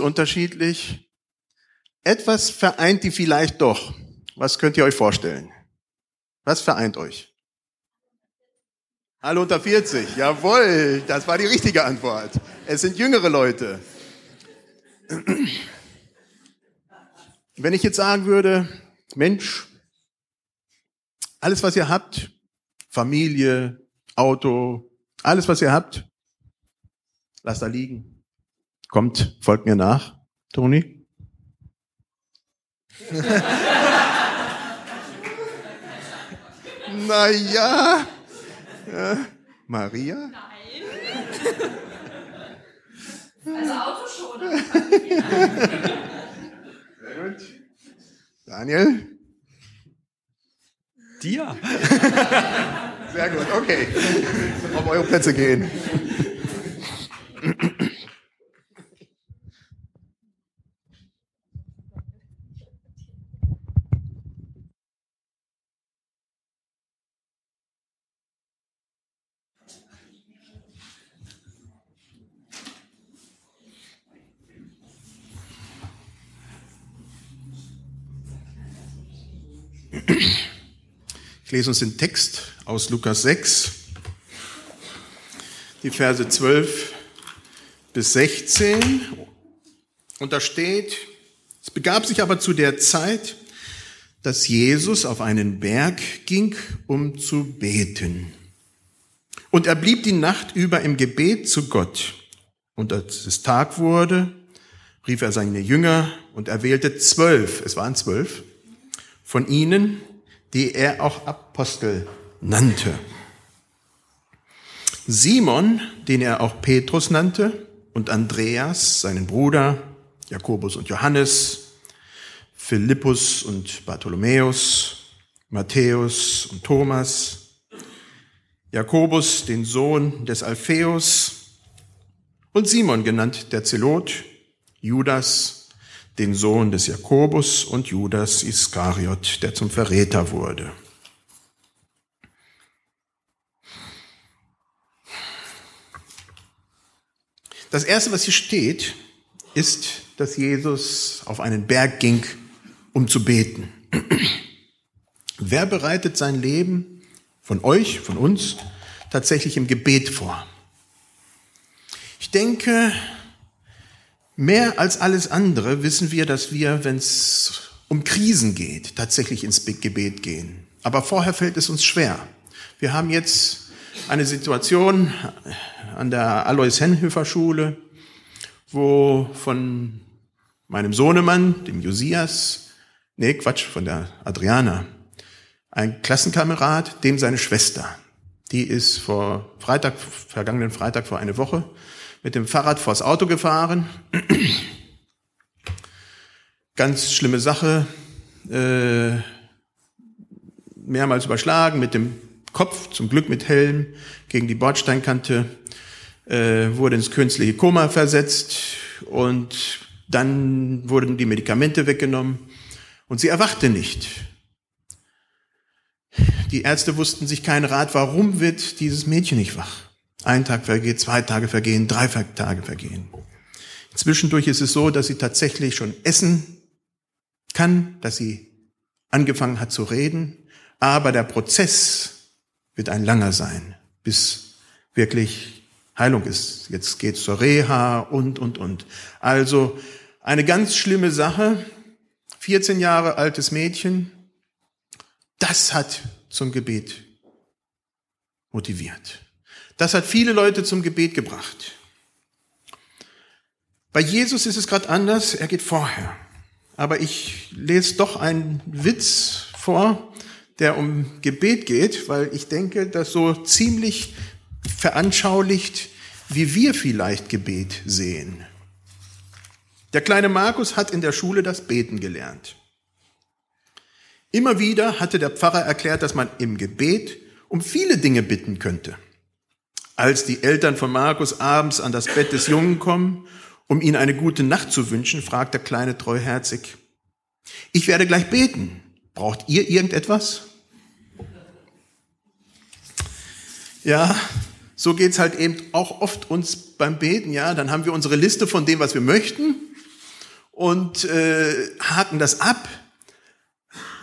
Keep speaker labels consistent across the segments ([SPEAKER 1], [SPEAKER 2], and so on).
[SPEAKER 1] unterschiedlich. Etwas vereint die vielleicht doch. Was könnt ihr euch vorstellen? Was vereint euch? Alle unter 40. Jawohl, das war die richtige Antwort. Es sind jüngere Leute. Wenn ich jetzt sagen würde, Mensch, alles was ihr habt, Familie, Auto, alles was ihr habt, lasst da liegen. Kommt, folgt mir nach, Toni. Na ja. Äh, Maria?
[SPEAKER 2] Nein. also Auto schon.
[SPEAKER 1] Sehr gut. Daniel?
[SPEAKER 3] Dir?
[SPEAKER 1] Sehr gut, okay. Auf eure Plätze gehen. Ich lese uns den Text aus Lukas 6, die Verse 12 bis 16. Und da steht, es begab sich aber zu der Zeit, dass Jesus auf einen Berg ging, um zu beten. Und er blieb die Nacht über im Gebet zu Gott. Und als es Tag wurde, rief er seine Jünger und er wählte zwölf, es waren zwölf, von ihnen, die er auch Apostel nannte. Simon, den er auch Petrus nannte, und Andreas, seinen Bruder, Jakobus und Johannes, Philippus und Bartholomäus, Matthäus und Thomas, Jakobus, den Sohn des Alpheus, und Simon genannt der Zelot, Judas, den Sohn des Jakobus und Judas Iskariot, der zum Verräter wurde. Das erste, was hier steht, ist, dass Jesus auf einen Berg ging, um zu beten. Wer bereitet sein Leben von euch, von uns, tatsächlich im Gebet vor? Ich denke, Mehr als alles andere wissen wir, dass wir, wenn es um Krisen geht, tatsächlich ins Gebet gehen. Aber vorher fällt es uns schwer. Wir haben jetzt eine Situation an der Alois Henhöfer Schule, wo von meinem Sohnemann, dem Josias, nee, Quatsch, von der Adriana, ein Klassenkamerad, dem seine Schwester, die ist vor Freitag, vergangenen Freitag vor eine Woche, mit dem Fahrrad vors Auto gefahren. Ganz schlimme Sache. Äh, mehrmals überschlagen mit dem Kopf, zum Glück mit Helm, gegen die Bordsteinkante, äh, wurde ins künstliche Koma versetzt und dann wurden die Medikamente weggenommen und sie erwachte nicht. Die Ärzte wussten sich keinen Rat, warum wird dieses Mädchen nicht wach? Ein Tag vergeht, zwei Tage vergehen, drei Tage vergehen. Zwischendurch ist es so, dass sie tatsächlich schon essen kann, dass sie angefangen hat zu reden, aber der Prozess wird ein langer sein, bis wirklich Heilung ist. Jetzt geht's zur Reha und, und, und. Also eine ganz schlimme Sache. 14 Jahre altes Mädchen. Das hat zum Gebet motiviert. Das hat viele Leute zum Gebet gebracht. Bei Jesus ist es gerade anders, er geht vorher. Aber ich lese doch einen Witz vor, der um Gebet geht, weil ich denke, das so ziemlich veranschaulicht, wie wir vielleicht Gebet sehen. Der kleine Markus hat in der Schule das Beten gelernt. Immer wieder hatte der Pfarrer erklärt, dass man im Gebet um viele Dinge bitten könnte. Als die Eltern von Markus abends an das Bett des Jungen kommen, um ihm eine gute Nacht zu wünschen, fragt der Kleine treuherzig, ich werde gleich beten. Braucht ihr irgendetwas? Ja, so geht's halt eben auch oft uns beim Beten, ja. Dann haben wir unsere Liste von dem, was wir möchten. und äh, haken das ab,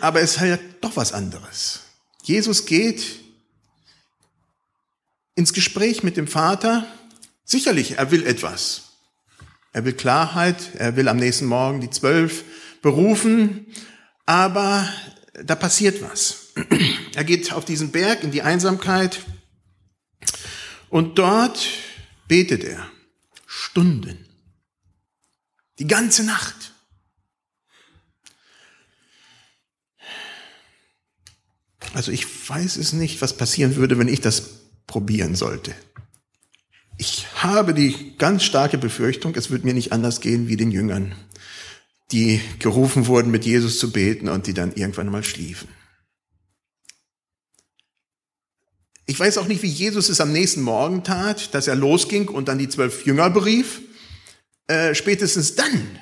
[SPEAKER 1] aber es ist halt doch was anderes. Jesus geht ins Gespräch mit dem Vater. Sicherlich, er will etwas. Er will Klarheit, er will am nächsten Morgen die zwölf berufen, aber da passiert was. Er geht auf diesen Berg in die Einsamkeit und dort betet er Stunden. Die ganze Nacht. Also ich weiß es nicht, was passieren würde, wenn ich das probieren sollte. Ich habe die ganz starke Befürchtung, es wird mir nicht anders gehen wie den Jüngern, die gerufen wurden, mit Jesus zu beten und die dann irgendwann mal schliefen. Ich weiß auch nicht, wie Jesus es am nächsten Morgen tat, dass er losging und dann die zwölf Jünger berief. Äh, spätestens dann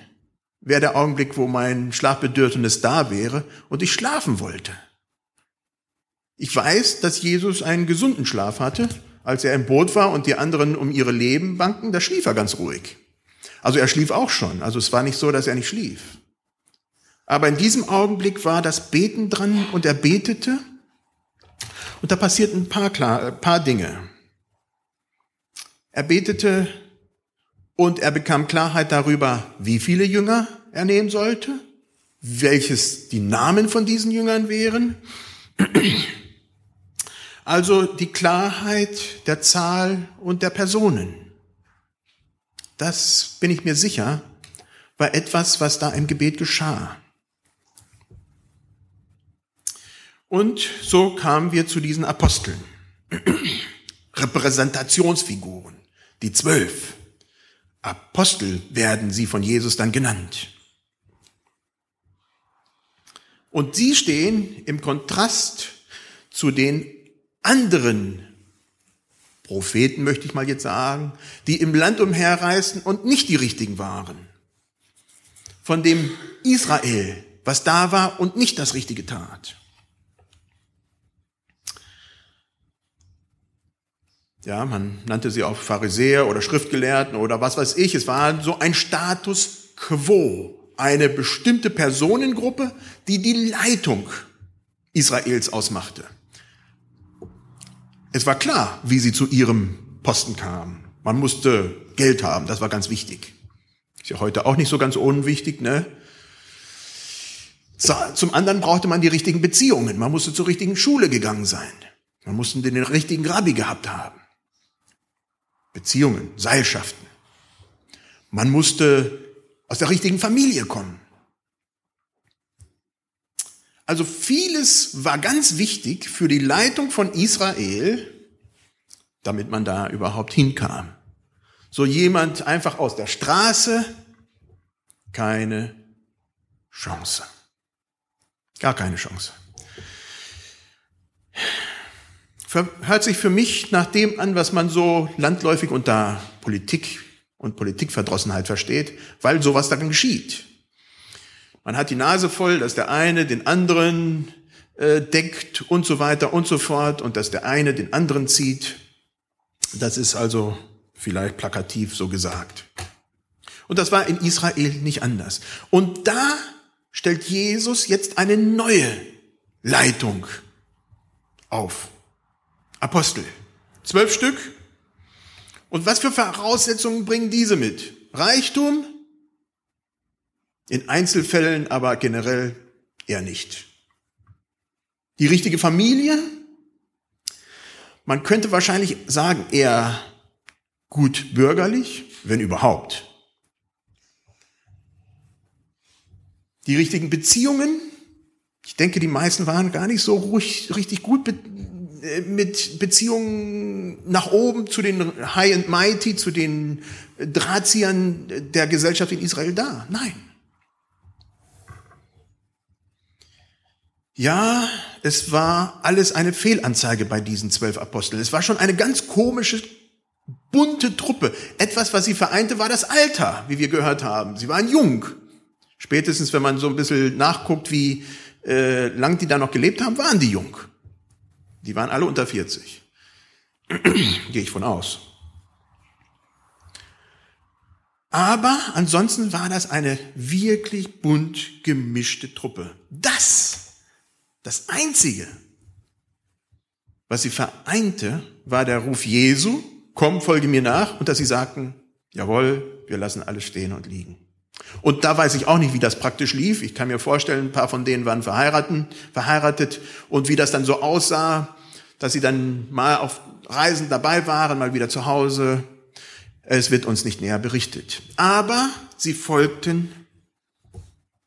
[SPEAKER 1] wäre der Augenblick, wo mein Schlafbedürfnis da wäre und ich schlafen wollte. Ich weiß, dass Jesus einen gesunden Schlaf hatte. Als er im Boot war und die anderen um ihre Leben banken, da schlief er ganz ruhig. Also er schlief auch schon. Also es war nicht so, dass er nicht schlief. Aber in diesem Augenblick war das Beten dran und er betete. Und da passierten ein paar, klar, ein paar Dinge. Er betete und er bekam Klarheit darüber, wie viele Jünger er nehmen sollte, welches die Namen von diesen Jüngern wären. Also die Klarheit der Zahl und der Personen. Das bin ich mir sicher, war etwas, was da im Gebet geschah. Und so kamen wir zu diesen Aposteln. Repräsentationsfiguren, die zwölf. Apostel werden sie von Jesus dann genannt. Und sie stehen im Kontrast zu den anderen Propheten, möchte ich mal jetzt sagen, die im Land umherreisten und nicht die richtigen waren. Von dem Israel, was da war und nicht das Richtige tat. Ja, man nannte sie auch Pharisäer oder Schriftgelehrten oder was weiß ich. Es war so ein Status quo, eine bestimmte Personengruppe, die die Leitung Israels ausmachte. Es war klar, wie sie zu ihrem Posten kamen. Man musste Geld haben, das war ganz wichtig. Ist ja heute auch nicht so ganz unwichtig, ne? Zum anderen brauchte man die richtigen Beziehungen. Man musste zur richtigen Schule gegangen sein. Man musste den richtigen Rabbi gehabt haben. Beziehungen, Seilschaften. Man musste aus der richtigen Familie kommen. Also vieles war ganz wichtig für die Leitung von Israel, damit man da überhaupt hinkam. So jemand einfach aus der Straße, keine Chance. Gar keine Chance. Hört sich für mich nach dem an, was man so landläufig unter Politik und Politikverdrossenheit versteht, weil sowas dann geschieht. Man hat die Nase voll, dass der eine den anderen äh, deckt und so weiter und so fort und dass der eine den anderen zieht. Das ist also vielleicht plakativ so gesagt. Und das war in Israel nicht anders. Und da stellt Jesus jetzt eine neue Leitung auf. Apostel. Zwölf Stück. Und was für Voraussetzungen bringen diese mit? Reichtum, in Einzelfällen aber generell eher nicht. Die richtige Familie, man könnte wahrscheinlich sagen, eher gut bürgerlich, wenn überhaupt. Die richtigen Beziehungen, ich denke, die meisten waren gar nicht so ruhig, richtig gut äh, mit Beziehungen nach oben zu den High and Mighty, zu den Drahtziehern der Gesellschaft in Israel da. Nein. Ja, es war alles eine Fehlanzeige bei diesen zwölf Aposteln. Es war schon eine ganz komische, bunte Truppe. Etwas, was sie vereinte, war das Alter, wie wir gehört haben. Sie waren jung. Spätestens, wenn man so ein bisschen nachguckt, wie äh, lang die da noch gelebt haben, waren die jung. Die waren alle unter 40. Gehe ich von aus. Aber ansonsten war das eine wirklich bunt gemischte Truppe. Das, das Einzige, was sie vereinte, war der Ruf Jesu, komm, folge mir nach, und dass sie sagten, jawohl, wir lassen alles stehen und liegen. Und da weiß ich auch nicht, wie das praktisch lief. Ich kann mir vorstellen, ein paar von denen waren verheiratet, verheiratet und wie das dann so aussah, dass sie dann mal auf Reisen dabei waren, mal wieder zu Hause. Es wird uns nicht näher berichtet. Aber sie folgten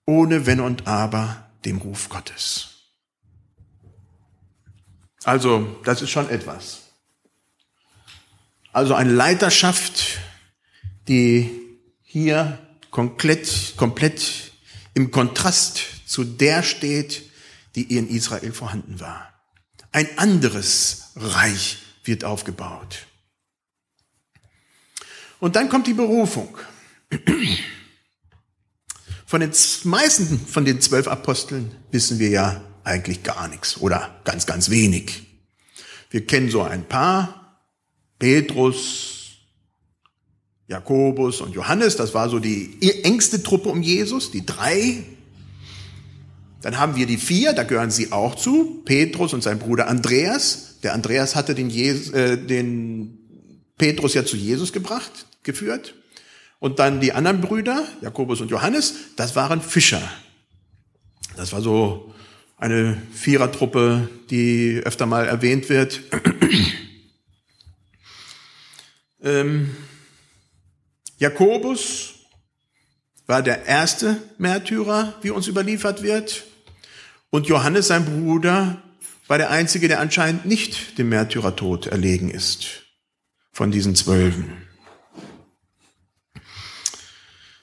[SPEAKER 1] ohne Wenn und Aber dem Ruf Gottes. Also, das ist schon etwas. Also eine Leiterschaft, die hier komplett, komplett im Kontrast zu der steht, die in Israel vorhanden war. Ein anderes Reich wird aufgebaut. Und dann kommt die Berufung. Von den meisten von den zwölf Aposteln wissen wir ja eigentlich gar nichts oder ganz, ganz wenig. Wir kennen so ein paar. Petrus, Jakobus und Johannes, das war so die engste Truppe um Jesus, die drei. Dann haben wir die vier, da gehören sie auch zu, Petrus und sein Bruder Andreas. Der Andreas hatte den, Jesus, äh, den Petrus ja zu Jesus gebracht, geführt. Und dann die anderen Brüder, Jakobus und Johannes, das waren Fischer. Das war so eine Vierertruppe, die öfter mal erwähnt wird. ähm, Jakobus war der erste Märtyrer, wie uns überliefert wird. Und Johannes, sein Bruder, war der einzige, der anscheinend nicht dem Märtyrertod erlegen ist von diesen Zwölfen.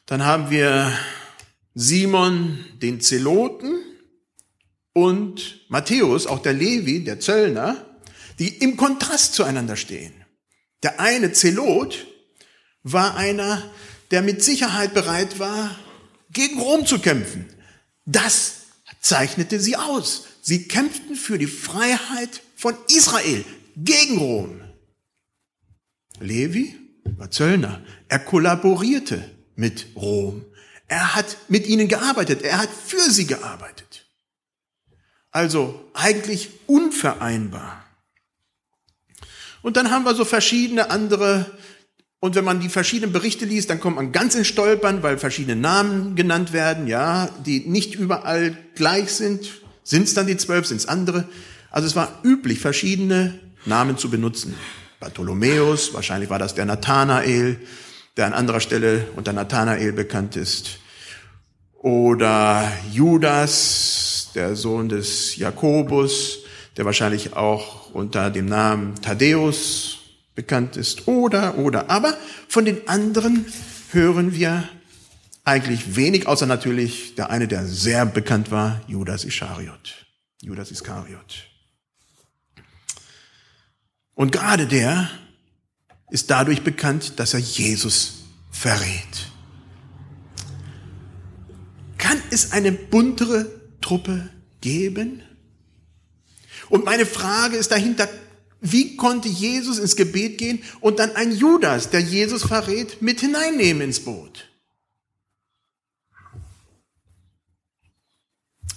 [SPEAKER 1] Dann haben wir Simon, den Zeloten, und Matthäus, auch der Levi, der Zöllner, die im Kontrast zueinander stehen. Der eine Zelot war einer, der mit Sicherheit bereit war, gegen Rom zu kämpfen. Das zeichnete sie aus. Sie kämpften für die Freiheit von Israel gegen Rom. Levi war Zöllner. Er kollaborierte mit Rom. Er hat mit ihnen gearbeitet. Er hat für sie gearbeitet. Also eigentlich unvereinbar. Und dann haben wir so verschiedene andere, und wenn man die verschiedenen Berichte liest, dann kommt man ganz ins Stolpern, weil verschiedene Namen genannt werden, ja, die nicht überall gleich sind. Sind es dann die zwölf, sind es andere? Also es war üblich, verschiedene Namen zu benutzen. Bartholomäus, wahrscheinlich war das der Nathanael, der an anderer Stelle unter Nathanael bekannt ist. Oder Judas, der Sohn des Jakobus, der wahrscheinlich auch unter dem Namen Thaddäus bekannt ist. Oder, oder. Aber von den anderen hören wir eigentlich wenig, außer natürlich der eine, der sehr bekannt war, Judas Ischariot. Judas Iskariot. Und gerade der ist dadurch bekannt, dass er Jesus verrät. Kann es eine buntere Truppe geben? Und meine Frage ist dahinter, wie konnte Jesus ins Gebet gehen und dann ein Judas, der Jesus verrät, mit hineinnehmen ins Boot?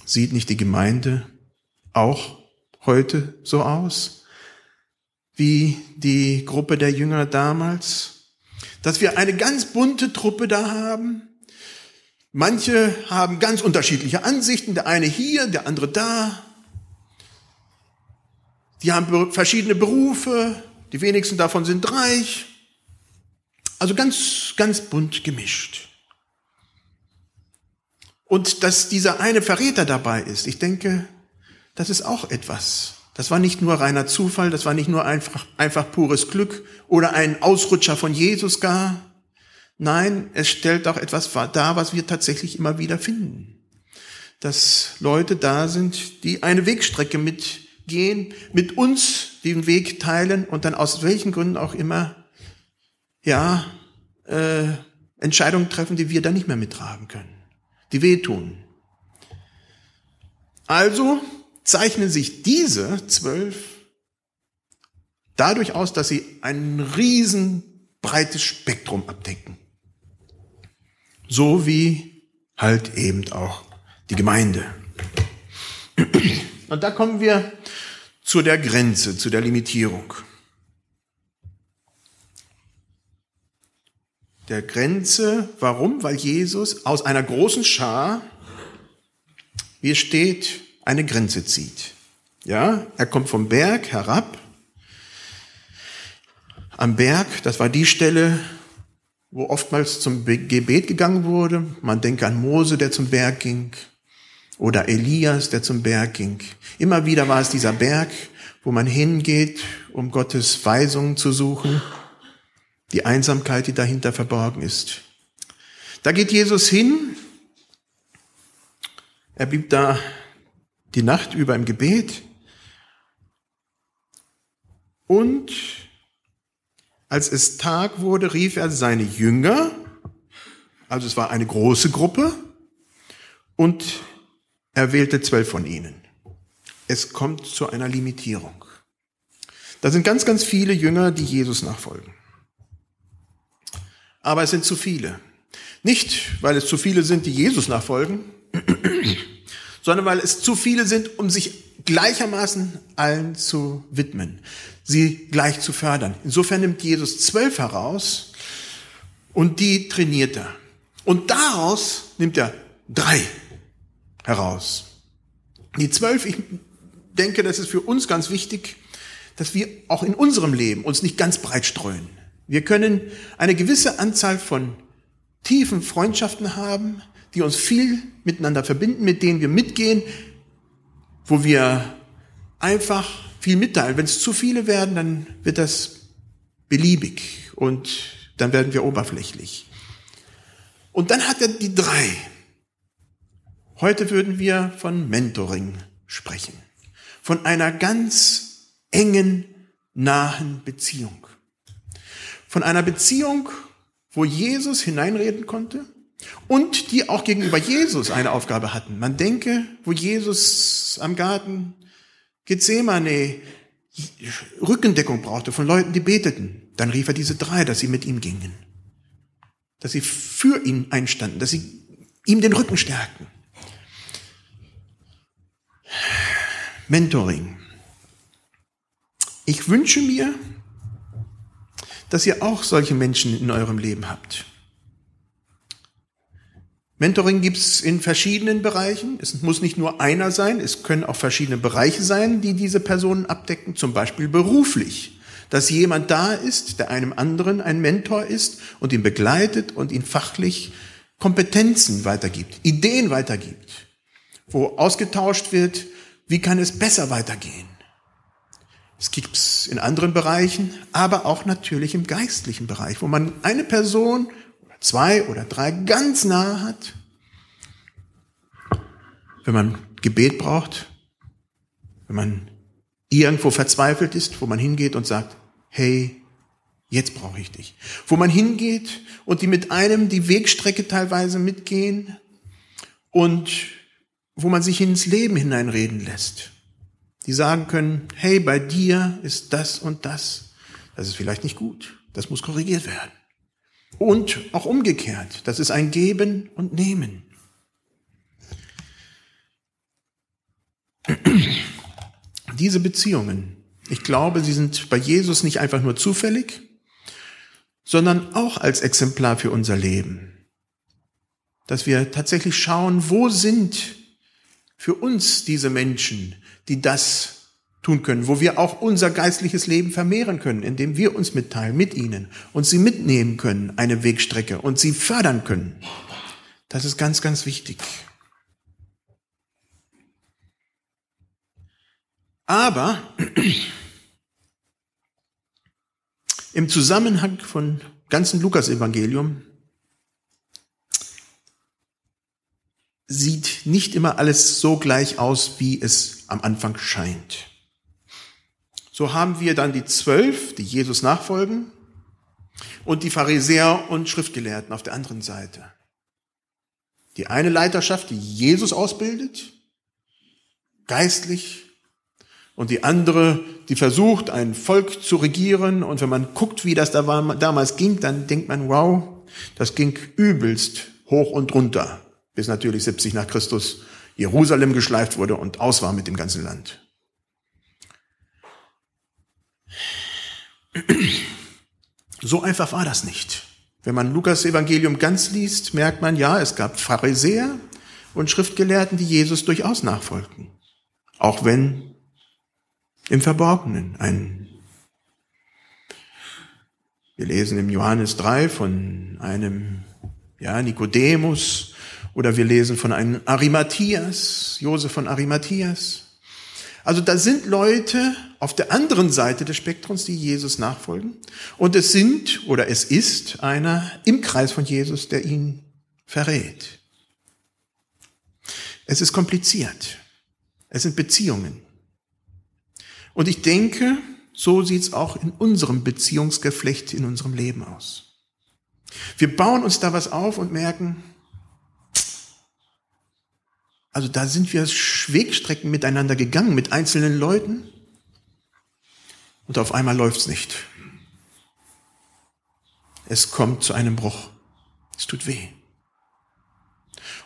[SPEAKER 1] Sieht nicht die Gemeinde auch heute so aus? wie die Gruppe der Jünger damals, dass wir eine ganz bunte Truppe da haben. Manche haben ganz unterschiedliche Ansichten, der eine hier, der andere da. Die haben verschiedene Berufe, die wenigsten davon sind reich. Also ganz, ganz bunt gemischt. Und dass dieser eine Verräter dabei ist, ich denke, das ist auch etwas, das war nicht nur reiner Zufall, das war nicht nur einfach, einfach pures Glück oder ein Ausrutscher von Jesus gar. Nein, es stellt auch etwas dar, was wir tatsächlich immer wieder finden. Dass Leute da sind, die eine Wegstrecke mitgehen, mit uns den Weg teilen und dann aus welchen Gründen auch immer, ja, äh, Entscheidungen treffen, die wir dann nicht mehr mittragen können, die wehtun. Also zeichnen sich diese zwölf dadurch aus, dass sie ein riesenbreites Spektrum abdecken. So wie halt eben auch die Gemeinde. Und da kommen wir zu der Grenze, zu der Limitierung. Der Grenze, warum? Weil Jesus aus einer großen Schar, wie es steht, eine Grenze zieht. Ja, er kommt vom Berg herab. Am Berg, das war die Stelle, wo oftmals zum Gebet gegangen wurde. Man denke an Mose, der zum Berg ging, oder Elias, der zum Berg ging. Immer wieder war es dieser Berg, wo man hingeht, um Gottes Weisungen zu suchen, die Einsamkeit, die dahinter verborgen ist. Da geht Jesus hin, er blieb da die Nacht über im Gebet und als es Tag wurde, rief er seine Jünger, also es war eine große Gruppe, und er wählte zwölf von ihnen. Es kommt zu einer Limitierung. Da sind ganz, ganz viele Jünger, die Jesus nachfolgen. Aber es sind zu viele. Nicht, weil es zu viele sind, die Jesus nachfolgen, sondern weil es zu viele sind, um sich gleichermaßen allen zu widmen sie gleich zu fördern. Insofern nimmt Jesus zwölf heraus und die trainiert er. Und daraus nimmt er drei heraus. Die zwölf, ich denke, das ist für uns ganz wichtig, dass wir auch in unserem Leben uns nicht ganz breit streuen. Wir können eine gewisse Anzahl von tiefen Freundschaften haben, die uns viel miteinander verbinden, mit denen wir mitgehen, wo wir einfach viel mitteilen. Wenn es zu viele werden, dann wird das beliebig und dann werden wir oberflächlich. Und dann hat er die drei. Heute würden wir von Mentoring sprechen. Von einer ganz engen, nahen Beziehung. Von einer Beziehung, wo Jesus hineinreden konnte und die auch gegenüber Jesus eine Aufgabe hatten. Man denke, wo Jesus am Garten Gethsemane Rückendeckung brauchte von Leuten, die beteten, dann rief er diese drei, dass sie mit ihm gingen. Dass sie für ihn einstanden, dass sie ihm den Rücken stärkten. Mentoring. Ich wünsche mir, dass ihr auch solche Menschen in eurem Leben habt. Mentoring gibt es in verschiedenen Bereichen. Es muss nicht nur einer sein, es können auch verschiedene Bereiche sein, die diese Personen abdecken, zum Beispiel beruflich. Dass jemand da ist, der einem anderen ein Mentor ist und ihn begleitet und ihn fachlich Kompetenzen weitergibt, Ideen weitergibt, wo ausgetauscht wird, wie kann es besser weitergehen. Es gibt es in anderen Bereichen, aber auch natürlich im geistlichen Bereich, wo man eine Person zwei oder drei ganz nah hat. Wenn man Gebet braucht, wenn man irgendwo verzweifelt ist, wo man hingeht und sagt, hey, jetzt brauche ich dich. Wo man hingeht und die mit einem die Wegstrecke teilweise mitgehen und wo man sich ins Leben hineinreden lässt. Die sagen können, hey, bei dir ist das und das. Das ist vielleicht nicht gut. Das muss korrigiert werden. Und auch umgekehrt. Das ist ein Geben und Nehmen. Diese Beziehungen, ich glaube, sie sind bei Jesus nicht einfach nur zufällig, sondern auch als Exemplar für unser Leben. Dass wir tatsächlich schauen, wo sind für uns diese Menschen, die das tun können, wo wir auch unser geistliches Leben vermehren können, indem wir uns mitteilen mit ihnen und sie mitnehmen können, eine Wegstrecke und sie fördern können. Das ist ganz, ganz wichtig. Aber im Zusammenhang von ganzen Lukas-Evangelium sieht nicht immer alles so gleich aus, wie es am Anfang scheint. So haben wir dann die zwölf, die Jesus nachfolgen, und die Pharisäer und Schriftgelehrten auf der anderen Seite. Die eine Leiterschaft, die Jesus ausbildet, geistlich, und die andere, die versucht, ein Volk zu regieren. Und wenn man guckt, wie das da war, damals ging, dann denkt man, wow, das ging übelst hoch und runter, bis natürlich 70 nach Christus Jerusalem geschleift wurde und aus war mit dem ganzen Land. So einfach war das nicht. Wenn man Lukas Evangelium ganz liest, merkt man, ja, es gab Pharisäer und Schriftgelehrten, die Jesus durchaus nachfolgten. Auch wenn im Verborgenen. Ein, wir lesen im Johannes 3 von einem ja, Nikodemus oder wir lesen von einem Arimathias, Josef von Arimathias. Also da sind Leute auf der anderen Seite des Spektrums, die Jesus nachfolgen. Und es sind oder es ist einer im Kreis von Jesus, der ihn verrät. Es ist kompliziert. Es sind Beziehungen. Und ich denke, so sieht's auch in unserem Beziehungsgeflecht, in unserem Leben aus. Wir bauen uns da was auf und merken, also da sind wir Wegstrecken miteinander gegangen, mit einzelnen Leuten. Und auf einmal läuft's nicht. Es kommt zu einem Bruch. Es tut weh.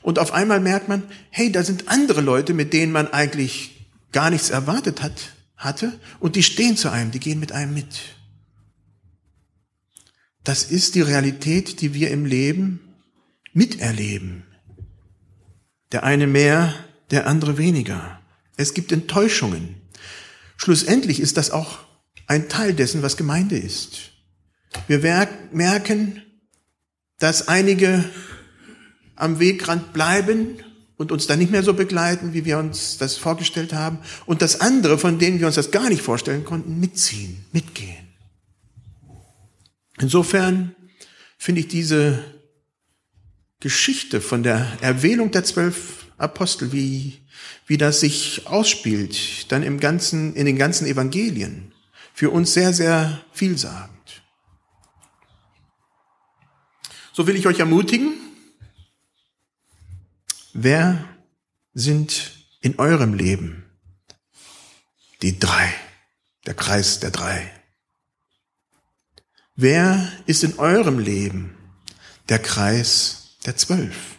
[SPEAKER 1] Und auf einmal merkt man, hey, da sind andere Leute, mit denen man eigentlich gar nichts erwartet hat hatte und die stehen zu einem, die gehen mit einem mit. Das ist die Realität, die wir im Leben miterleben. Der eine mehr, der andere weniger. Es gibt Enttäuschungen. Schlussendlich ist das auch ein Teil dessen, was Gemeinde ist. Wir merken, dass einige am Wegrand bleiben und uns dann nicht mehr so begleiten, wie wir uns das vorgestellt haben. Und das andere, von denen wir uns das gar nicht vorstellen konnten, mitziehen, mitgehen. Insofern finde ich diese Geschichte von der Erwählung der zwölf Apostel, wie, wie das sich ausspielt, dann im ganzen, in den ganzen Evangelien, für uns sehr, sehr vielsagend. So will ich euch ermutigen, Wer sind in eurem Leben die drei, der Kreis der drei? Wer ist in eurem Leben der Kreis der zwölf?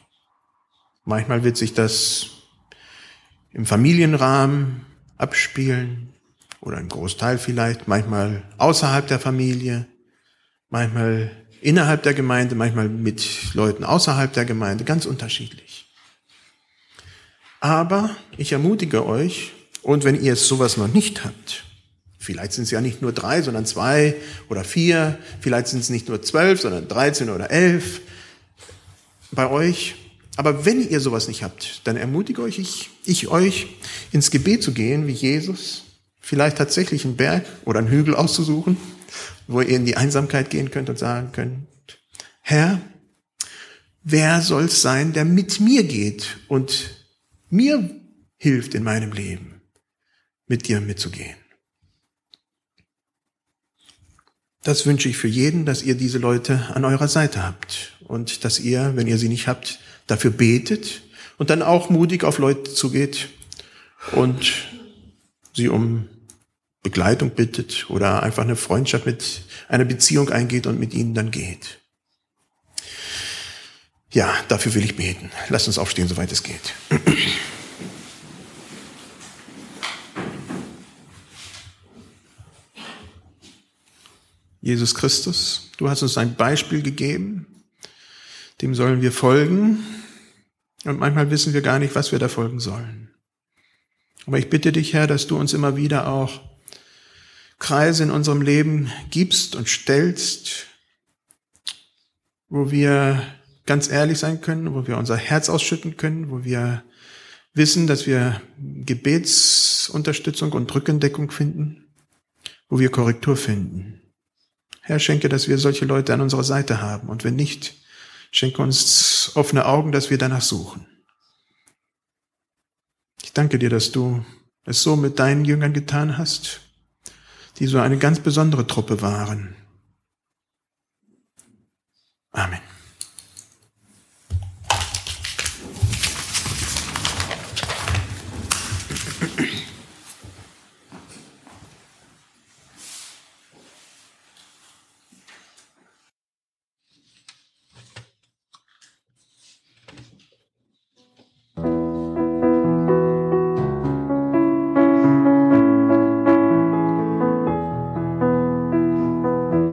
[SPEAKER 1] Manchmal wird sich das im Familienrahmen abspielen oder ein Großteil vielleicht, manchmal außerhalb der Familie, manchmal innerhalb der Gemeinde, manchmal mit Leuten außerhalb der Gemeinde, ganz unterschiedlich. Aber ich ermutige euch, und wenn ihr sowas noch nicht habt, vielleicht sind es ja nicht nur drei, sondern zwei oder vier, vielleicht sind es nicht nur zwölf, sondern dreizehn oder elf bei euch. Aber wenn ihr sowas nicht habt, dann ermutige euch ich, ich euch, ins Gebet zu gehen, wie Jesus, vielleicht tatsächlich einen Berg oder einen Hügel auszusuchen, wo ihr in die Einsamkeit gehen könnt und sagen könnt, Herr, wer soll es sein, der mit mir geht und mir hilft in meinem Leben, mit dir mitzugehen. Das wünsche ich für jeden, dass ihr diese Leute an eurer Seite habt und dass ihr, wenn ihr sie nicht habt, dafür betet und dann auch mutig auf Leute zugeht und sie um Begleitung bittet oder einfach eine Freundschaft mit einer Beziehung eingeht und mit ihnen dann geht. Ja, dafür will ich beten. Lasst uns aufstehen, soweit es geht. Jesus Christus, du hast uns ein Beispiel gegeben, dem sollen wir folgen und manchmal wissen wir gar nicht, was wir da folgen sollen. Aber ich bitte dich, Herr, dass du uns immer wieder auch Kreise in unserem Leben gibst und stellst, wo wir ganz ehrlich sein können, wo wir unser Herz ausschütten können, wo wir wissen, dass wir Gebetsunterstützung und Rückendeckung finden, wo wir Korrektur finden. Herr, schenke, dass wir solche Leute an unserer Seite haben. Und wenn nicht, Schenke uns offene Augen, dass wir danach suchen. Ich danke dir, dass du es so mit deinen Jüngern getan hast, die so eine ganz besondere Truppe waren. Amen.